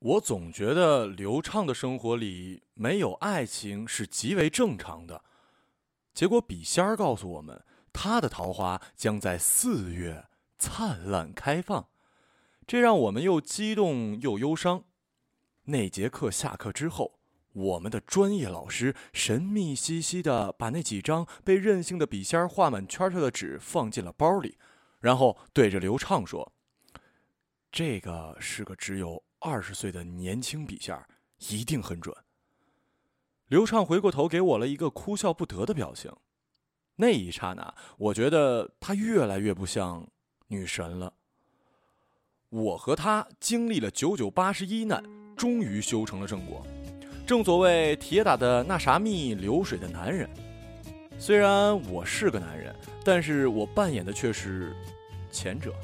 我总觉得刘畅的生活里没有爱情是极为正常的，结果笔仙儿告诉我们，他的桃花将在四月灿烂开放，这让我们又激动又忧伤。那节课下课之后，我们的专业老师神秘兮兮的把那几张被任性的笔仙儿画满圈圈的纸放进了包里，然后对着刘畅说：“这个是个只有二十岁的年轻笔仙儿，一定很准。”刘畅回过头给我了一个哭笑不得的表情。那一刹那，我觉得他越来越不像女神了。我和他经历了九九八十一难，终于修成了正果。正所谓铁打的那啥蜜，流水的男人。虽然我是个男人，但是我扮演的却是前者。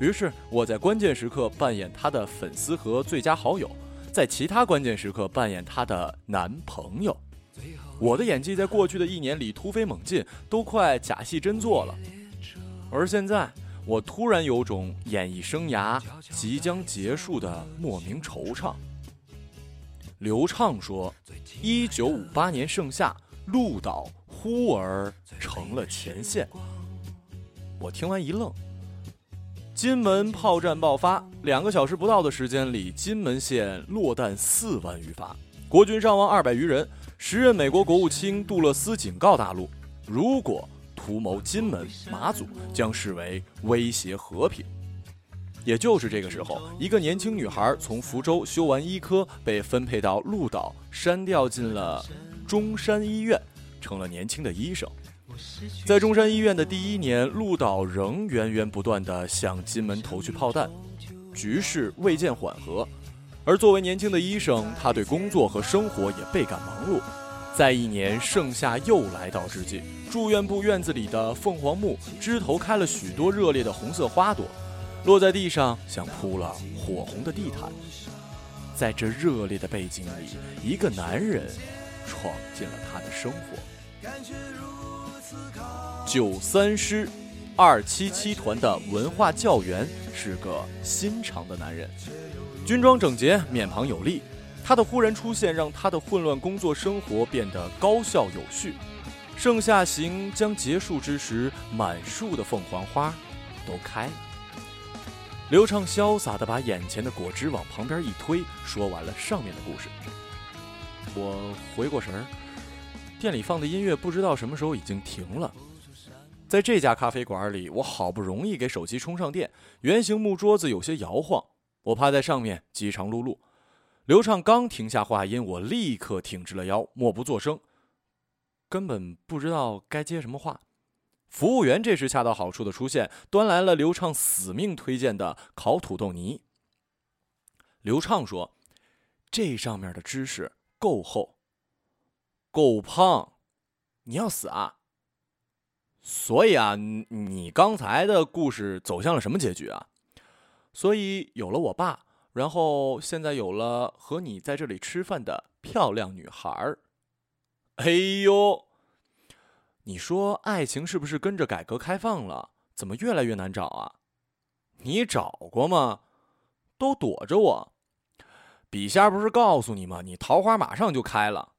于是我在关键时刻扮演她的粉丝和最佳好友，在其他关键时刻扮演她的男朋友。我的演技在过去的一年里突飞猛进，都快假戏真做了。而现在，我突然有种演艺生涯即将结束的莫名惆怅。刘畅说：“一九五八年盛夏，鹿岛忽而成了前线。”我听完一愣。金门炮战爆发，两个小时不到的时间里，金门县落弹四万余发，国军伤亡二百余人。时任美国国务卿杜勒斯警告大陆，如果图谋金门、马祖，将视为威胁和平。也就是这个时候，一个年轻女孩从福州修完医科，被分配到鹿岛，删调进了中山医院，成了年轻的医生。在中山医院的第一年，鹿岛仍源源不断地向金门投去炮弹，局势未见缓和。而作为年轻的医生，他对工作和生活也倍感忙碌。在一年盛夏又来到之际，住院部院子里的凤凰木枝头开了许多热烈的红色花朵，落在地上像铺了火红的地毯。在这热烈的背景里，一个男人闯进了他的生活。九三师二七七团的文化教员是个心肠的男人。军装整洁，面庞有力。他的忽然出现让他的混乱工作生活变得高效有序。盛夏行将结束之时，满树的凤凰花都开了。刘畅潇洒地把眼前的果汁往旁边一推，说完了上面的故事。我回过神儿，店里放的音乐不知道什么时候已经停了。在这家咖啡馆里，我好不容易给手机充上电，圆形木桌子有些摇晃。我趴在上面，饥肠辘辘。刘畅刚停下话音，我立刻挺直了腰，默不作声，根本不知道该接什么话。服务员这时恰到好处的出现，端来了刘畅死命推荐的烤土豆泥。刘畅说：“这上面的芝士够厚，够胖，你要死啊！所以啊，你刚才的故事走向了什么结局啊？”所以有了我爸，然后现在有了和你在这里吃饭的漂亮女孩儿。哎呦，你说爱情是不是跟着改革开放了？怎么越来越难找啊？你找过吗？都躲着我。笔仙不是告诉你吗？你桃花马上就开了。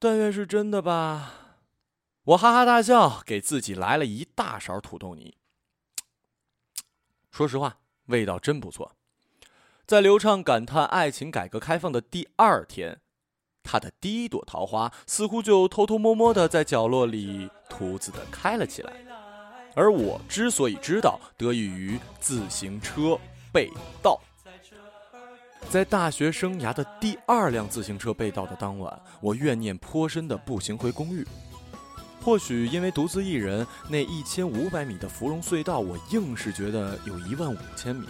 但愿是真的吧。我哈哈大笑，给自己来了一大勺土豆泥。说实话。味道真不错，在刘畅感叹爱情改革开放的第二天，他的第一朵桃花似乎就偷偷摸摸的在角落里独自的开了起来。而我之所以知道，得益于自行车被盗。在大学生涯的第二辆自行车被盗的当晚，我怨念颇深的步行回公寓。或许因为独自一人，那一千五百米的芙蓉隧道，我硬是觉得有一万五千米。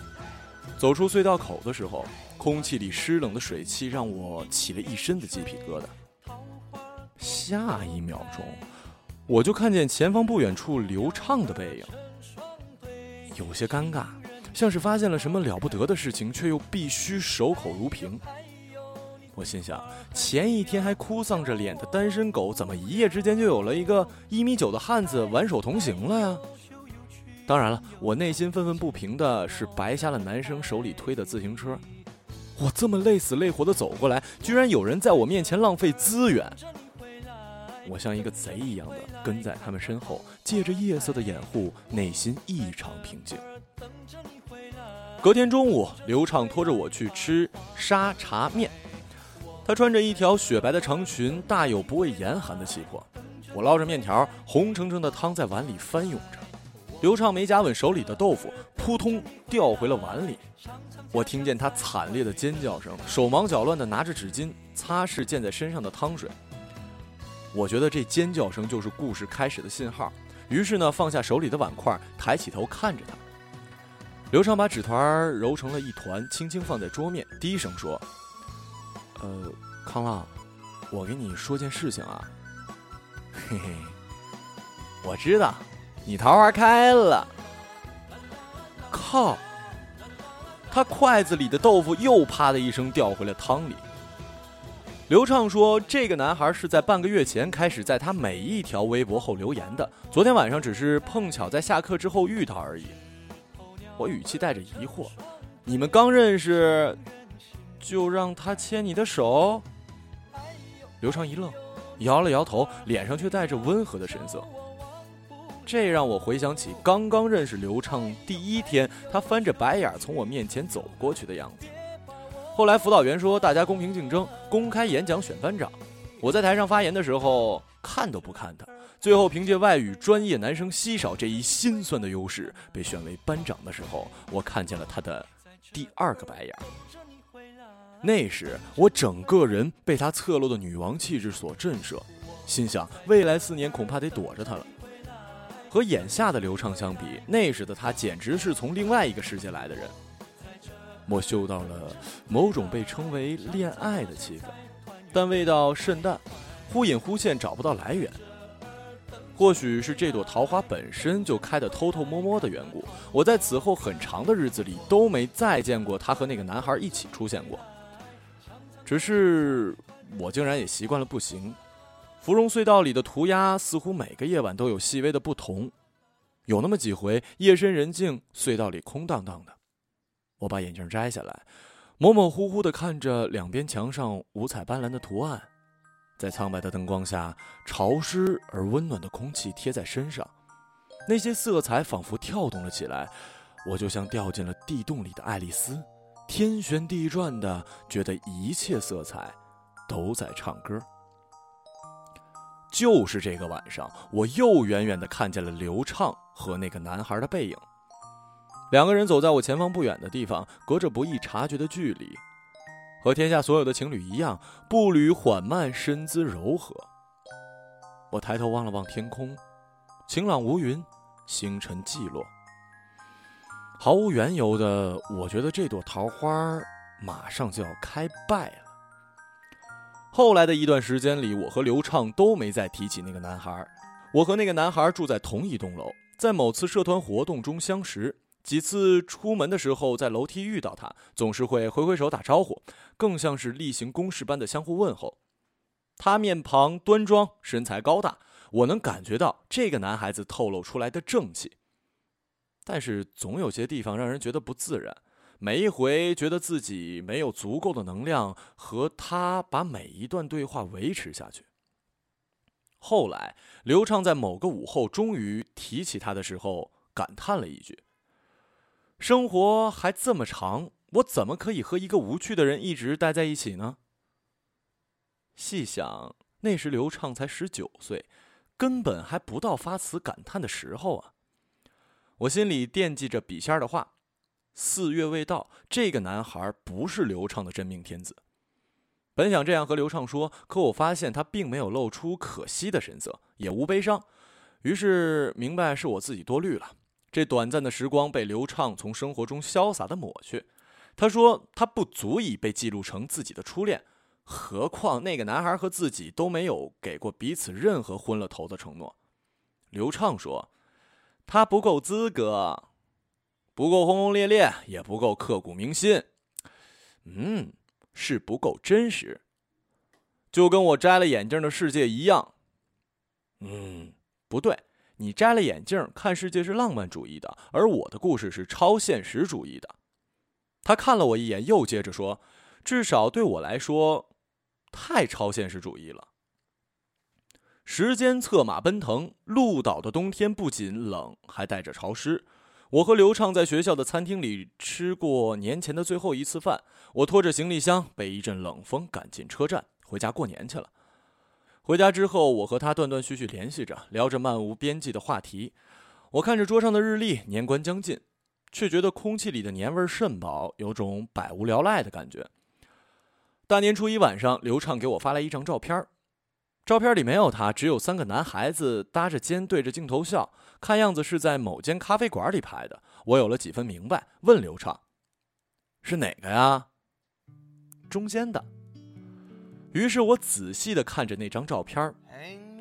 走出隧道口的时候，空气里湿冷的水汽让我起了一身的鸡皮疙瘩。下一秒钟，我就看见前方不远处流畅的背影，有些尴尬，像是发现了什么了不得的事情，却又必须守口如瓶。我心想，前一天还哭丧着脸的单身狗，怎么一夜之间就有了一个一米九的汉子挽手同行了呀？当然了，我内心愤愤不平的是白瞎了男生手里推的自行车。我这么累死累活的走过来，居然有人在我面前浪费资源。我像一个贼一样的跟在他们身后，借着夜色的掩护，内心异常平静。隔天中午，刘畅拖着我去吃沙茶面。他穿着一条雪白的长裙，大有不畏严寒的气魄。我捞着面条，红澄澄的汤在碗里翻涌着。刘畅没夹稳手里的豆腐，扑通掉回了碗里。我听见他惨烈的尖叫声，手忙脚乱地拿着纸巾擦拭溅在身上的汤水。我觉得这尖叫声就是故事开始的信号，于是呢，放下手里的碗筷，抬起头看着他。刘畅把纸团揉成了一团，轻轻放在桌面，低声说：“呃，康浪，我给你说件事情啊。嘿嘿，我知道，你桃花开了。靠！他筷子里的豆腐又啪的一声掉回了汤里。”刘畅说：“这个男孩是在半个月前开始在他每一条微博后留言的。昨天晚上只是碰巧在下课之后遇到而已。”我语气带着疑惑：“你们刚认识，就让他牵你的手？”刘畅一愣，摇了摇头，脸上却带着温和的神色。这让我回想起刚刚认识刘畅第一天，他翻着白眼从我面前走过去的样子。后来辅导员说，大家公平竞争，公开演讲选班长。我在台上发言的时候，看都不看他。最后凭借外语专业、男生稀少这一心酸的优势，被选为班长的时候，我看见了他的第二个白眼。那时我整个人被他侧漏的女王气质所震慑，心想未来四年恐怕得躲着他了。和眼下的刘畅相比，那时的他简直是从另外一个世界来的人。我嗅到了某种被称为恋爱的气氛，但味道甚淡，忽隐忽现，找不到来源。或许是这朵桃花本身就开得偷偷摸摸的缘故，我在此后很长的日子里都没再见过他和那个男孩一起出现过。只是我竟然也习惯了不行。芙蓉隧道里的涂鸦似乎每个夜晚都有细微的不同，有那么几回夜深人静，隧道里空荡荡的。我把眼镜摘下来，模模糊糊地看着两边墙上五彩斑斓的图案，在苍白的灯光下，潮湿而温暖的空气贴在身上，那些色彩仿佛跳动了起来，我就像掉进了地洞里的爱丽丝，天旋地转的，觉得一切色彩都在唱歌。就是这个晚上，我又远远地看见了刘畅和那个男孩的背影。两个人走在我前方不远的地方，隔着不易察觉的距离，和天下所有的情侣一样，步履缓慢，身姿柔和。我抬头望了望天空，晴朗无云，星辰寂落。毫无缘由的，我觉得这朵桃花马上就要开败了。后来的一段时间里，我和刘畅都没再提起那个男孩。我和那个男孩住在同一栋楼，在某次社团活动中相识。几次出门的时候，在楼梯遇到他，总是会挥挥手打招呼，更像是例行公事般的相互问候。他面庞端庄，身材高大，我能感觉到这个男孩子透露出来的正气。但是总有些地方让人觉得不自然，每一回觉得自己没有足够的能量和他把每一段对话维持下去。后来，刘畅在某个午后终于提起他的时候，感叹了一句。生活还这么长，我怎么可以和一个无趣的人一直待在一起呢？细想，那时刘畅才十九岁，根本还不到发此感叹的时候啊！我心里惦记着笔仙的话：四月未到，这个男孩不是刘畅的真命天子。本想这样和刘畅说，可我发现他并没有露出可惜的神色，也无悲伤，于是明白是我自己多虑了。这短暂的时光被刘畅从生活中潇洒的抹去。他说：“他不足以被记录成自己的初恋，何况那个男孩和自己都没有给过彼此任何昏了头的承诺。”刘畅说：“他不够资格，不够轰轰烈烈，也不够刻骨铭心。嗯，是不够真实，就跟我摘了眼镜的世界一样。嗯，不对。”你摘了眼镜看世界是浪漫主义的，而我的故事是超现实主义的。他看了我一眼，又接着说：“至少对我来说，太超现实主义了。时间策马奔腾，鹿岛的冬天不仅冷，还带着潮湿。我和刘畅在学校的餐厅里吃过年前的最后一次饭。我拖着行李箱，被一阵冷风赶进车站，回家过年去了。回家之后，我和他断断续续联系着，聊着漫无边际的话题。我看着桌上的日历，年关将近，却觉得空气里的年味甚薄，有种百无聊赖的感觉。大年初一晚上，刘畅给我发来一张照片，照片里没有他，只有三个男孩子搭着肩对着镜头笑，看样子是在某间咖啡馆里拍的。我有了几分明白，问刘畅：“是哪个呀？”中间的。于是我仔细地看着那张照片，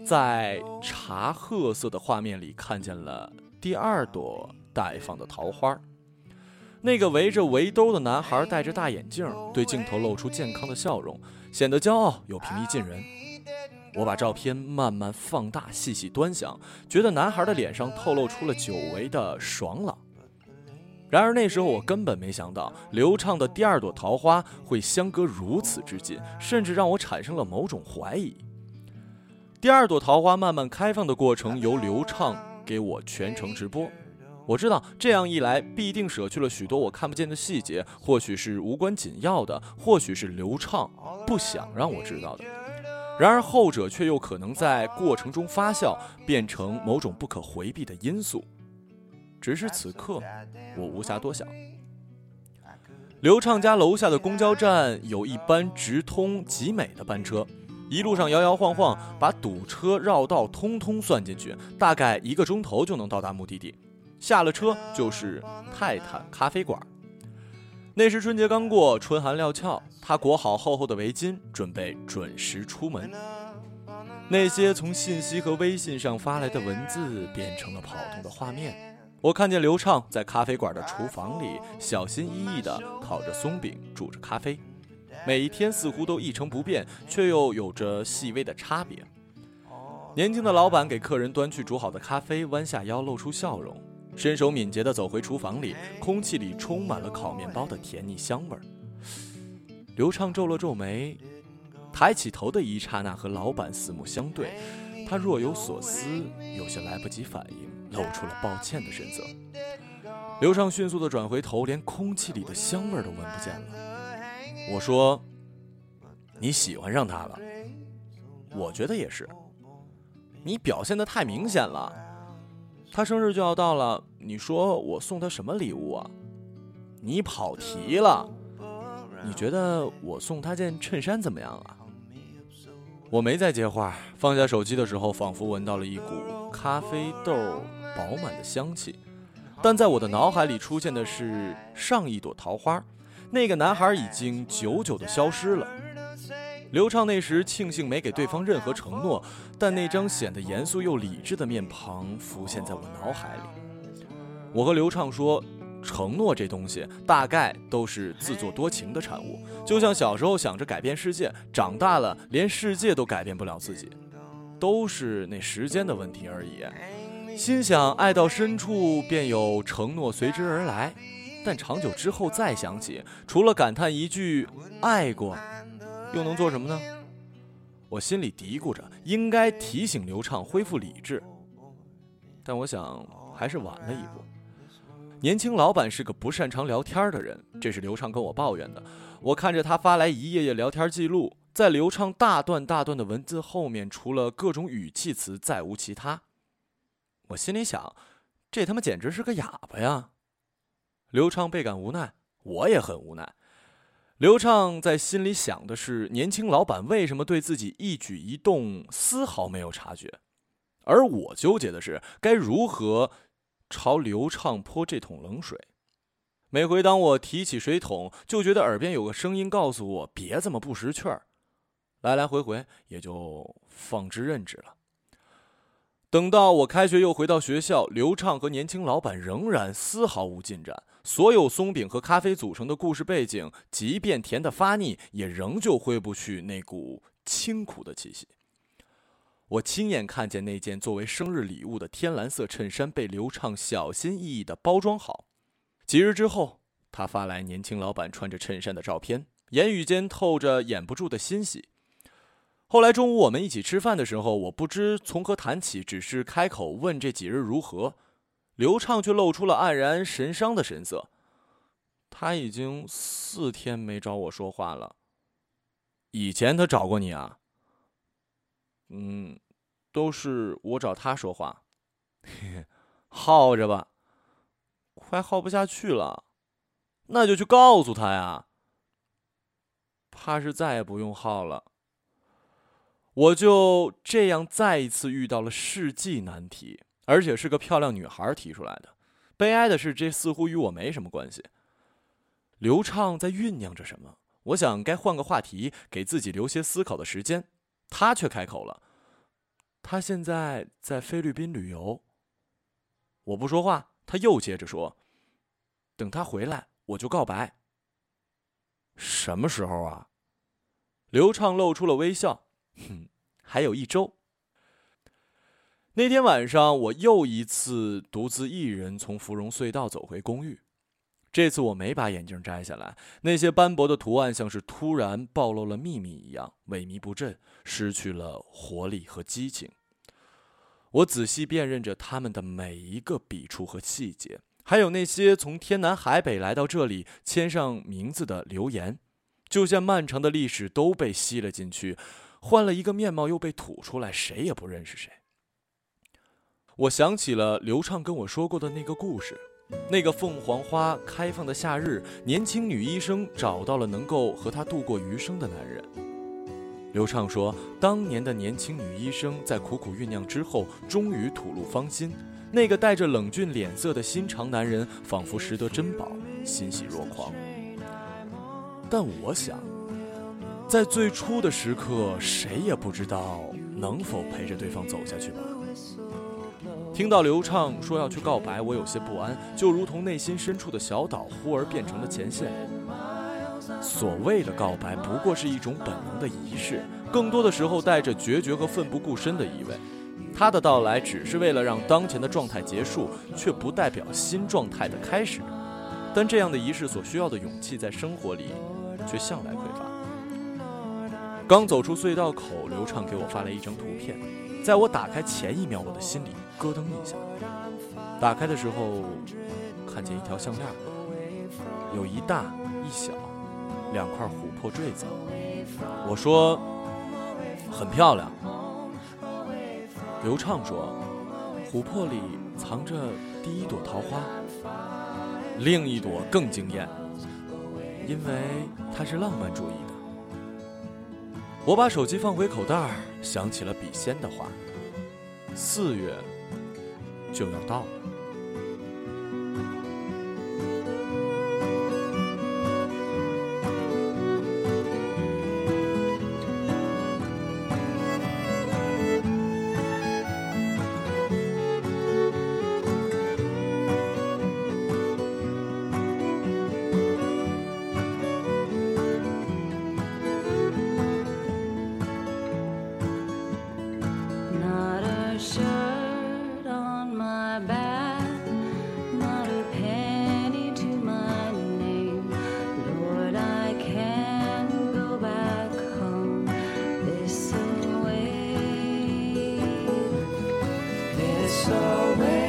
在茶褐色的画面里看见了第二朵待放的桃花。那个围着围兜的男孩戴着大眼镜，对镜头露出健康的笑容，显得骄傲又平易近人。我把照片慢慢放大，细细端详，觉得男孩的脸上透露出了久违的爽朗。然而那时候我根本没想到，刘畅的第二朵桃花会相隔如此之近，甚至让我产生了某种怀疑。第二朵桃花慢慢开放的过程由刘畅给我全程直播。我知道这样一来必定舍去了许多我看不见的细节，或许是无关紧要的，或许是刘畅不想让我知道的。然而后者却又可能在过程中发酵，变成某种不可回避的因素。只是此刻，我无暇多想。刘畅家楼下的公交站有一班直通集美的班车，一路上摇摇晃晃，把堵车、绕道通通算进去，大概一个钟头就能到达目的地。下了车就是泰坦咖啡馆。那时春节刚过，春寒料峭，他裹好厚厚的围巾，准备准时出门。那些从信息和微信上发来的文字变成了跑动的画面。我看见刘畅在咖啡馆的厨房里小心翼翼地烤着松饼，煮着咖啡。每一天似乎都一成不变，却又有着细微的差别。年轻的老板给客人端去煮好的咖啡，弯下腰露出笑容，身手敏捷地走回厨房里，空气里充满了烤面包的甜腻香味儿。刘畅皱了皱眉，抬起头的一刹那，和老板四目相对，他若有所思，有些来不及反应。露出了抱歉的神色，刘畅迅速地转回头，连空气里的香味都闻不见了。我说：“你喜欢上他了？”我觉得也是。你表现得太明显了。他生日就要到了，你说我送他什么礼物啊？你跑题了。你觉得我送他件衬衫怎么样啊？我没再接话，放下手机的时候，仿佛闻到了一股咖啡豆。饱满的香气，但在我的脑海里出现的是上一朵桃花，那个男孩已经久久的消失了。刘畅那时庆幸没给对方任何承诺，但那张显得严肃又理智的面庞浮现在我脑海里。我和刘畅说，承诺这东西大概都是自作多情的产物，就像小时候想着改变世界，长大了连世界都改变不了自己，都是那时间的问题而已。心想爱到深处，便有承诺随之而来，但长久之后再想起，除了感叹一句“爱过”，又能做什么呢？我心里嘀咕着，应该提醒刘畅恢复理智，但我想还是晚了一步。年轻老板是个不擅长聊天的人，这是刘畅跟我抱怨的。我看着他发来一页页聊天记录，在刘畅大段大段的文字后面，除了各种语气词，再无其他。我心里想，这他妈简直是个哑巴呀！刘畅倍感无奈，我也很无奈。刘畅在心里想的是，年轻老板为什么对自己一举一动丝毫没有察觉？而我纠结的是，该如何朝刘畅泼这桶冷水？每回当我提起水桶，就觉得耳边有个声音告诉我别这么不识趣儿。来来回回，也就放之任之了。等到我开学又回到学校，刘畅和年轻老板仍然丝毫无进展。所有松饼和咖啡组成的故事背景，即便甜得发腻，也仍旧挥不去那股清苦的气息。我亲眼看见那件作为生日礼物的天蓝色衬衫被刘畅小心翼翼地包装好。几日之后，他发来年轻老板穿着衬衫的照片，言语间透着掩不住的欣喜。后来中午我们一起吃饭的时候，我不知从何谈起，只是开口问这几日如何，刘畅却露出了黯然神伤的神色。他已经四天没找我说话了。以前他找过你啊？嗯，都是我找他说话。嘿嘿，耗着吧，快耗不下去了，那就去告诉他呀。怕是再也不用耗了。我就这样再一次遇到了世纪难题，而且是个漂亮女孩提出来的。悲哀的是，这似乎与我没什么关系。刘畅在酝酿着什么？我想该换个话题，给自己留些思考的时间。他却开口了：“他现在在菲律宾旅游。”我不说话，他又接着说：“等他回来，我就告白。”什么时候啊？刘畅露出了微笑。哼，还有一周。那天晚上，我又一次独自一人从芙蓉隧道走回公寓。这次我没把眼镜摘下来，那些斑驳的图案像是突然暴露了秘密一样，萎靡不振，失去了活力和激情。我仔细辨认着他们的每一个笔触和细节，还有那些从天南海北来到这里签上名字的留言，就像漫长的历史都被吸了进去。换了一个面貌，又被吐出来，谁也不认识谁。我想起了刘畅跟我说过的那个故事，那个凤凰花开放的夏日，年轻女医生找到了能够和她度过余生的男人。刘畅说，当年的年轻女医生在苦苦酝酿之后，终于吐露芳心。那个带着冷峻脸色的心肠男人，仿佛拾得珍宝，欣喜若狂。但我想。在最初的时刻，谁也不知道能否陪着对方走下去吧。听到刘畅说要去告白，我有些不安，就如同内心深处的小岛忽而变成了前线。所谓的告白，不过是一种本能的仪式，更多的时候带着决绝和奋不顾身的意味。他的到来只是为了让当前的状态结束，却不代表新状态的开始。但这样的仪式所需要的勇气，在生活里却向来匮乏。刚走出隧道口，刘畅给我发来一张图片。在我打开前一秒，我的心里咯噔一下。打开的时候，看见一条项链，有一大一小，两块琥珀坠子。我说：“很漂亮。”刘畅说：“琥珀里藏着第一朵桃花，另一朵更惊艳，因为它是浪漫主义。”我把手机放回口袋，想起了笔仙的话：四月就要到了。it's always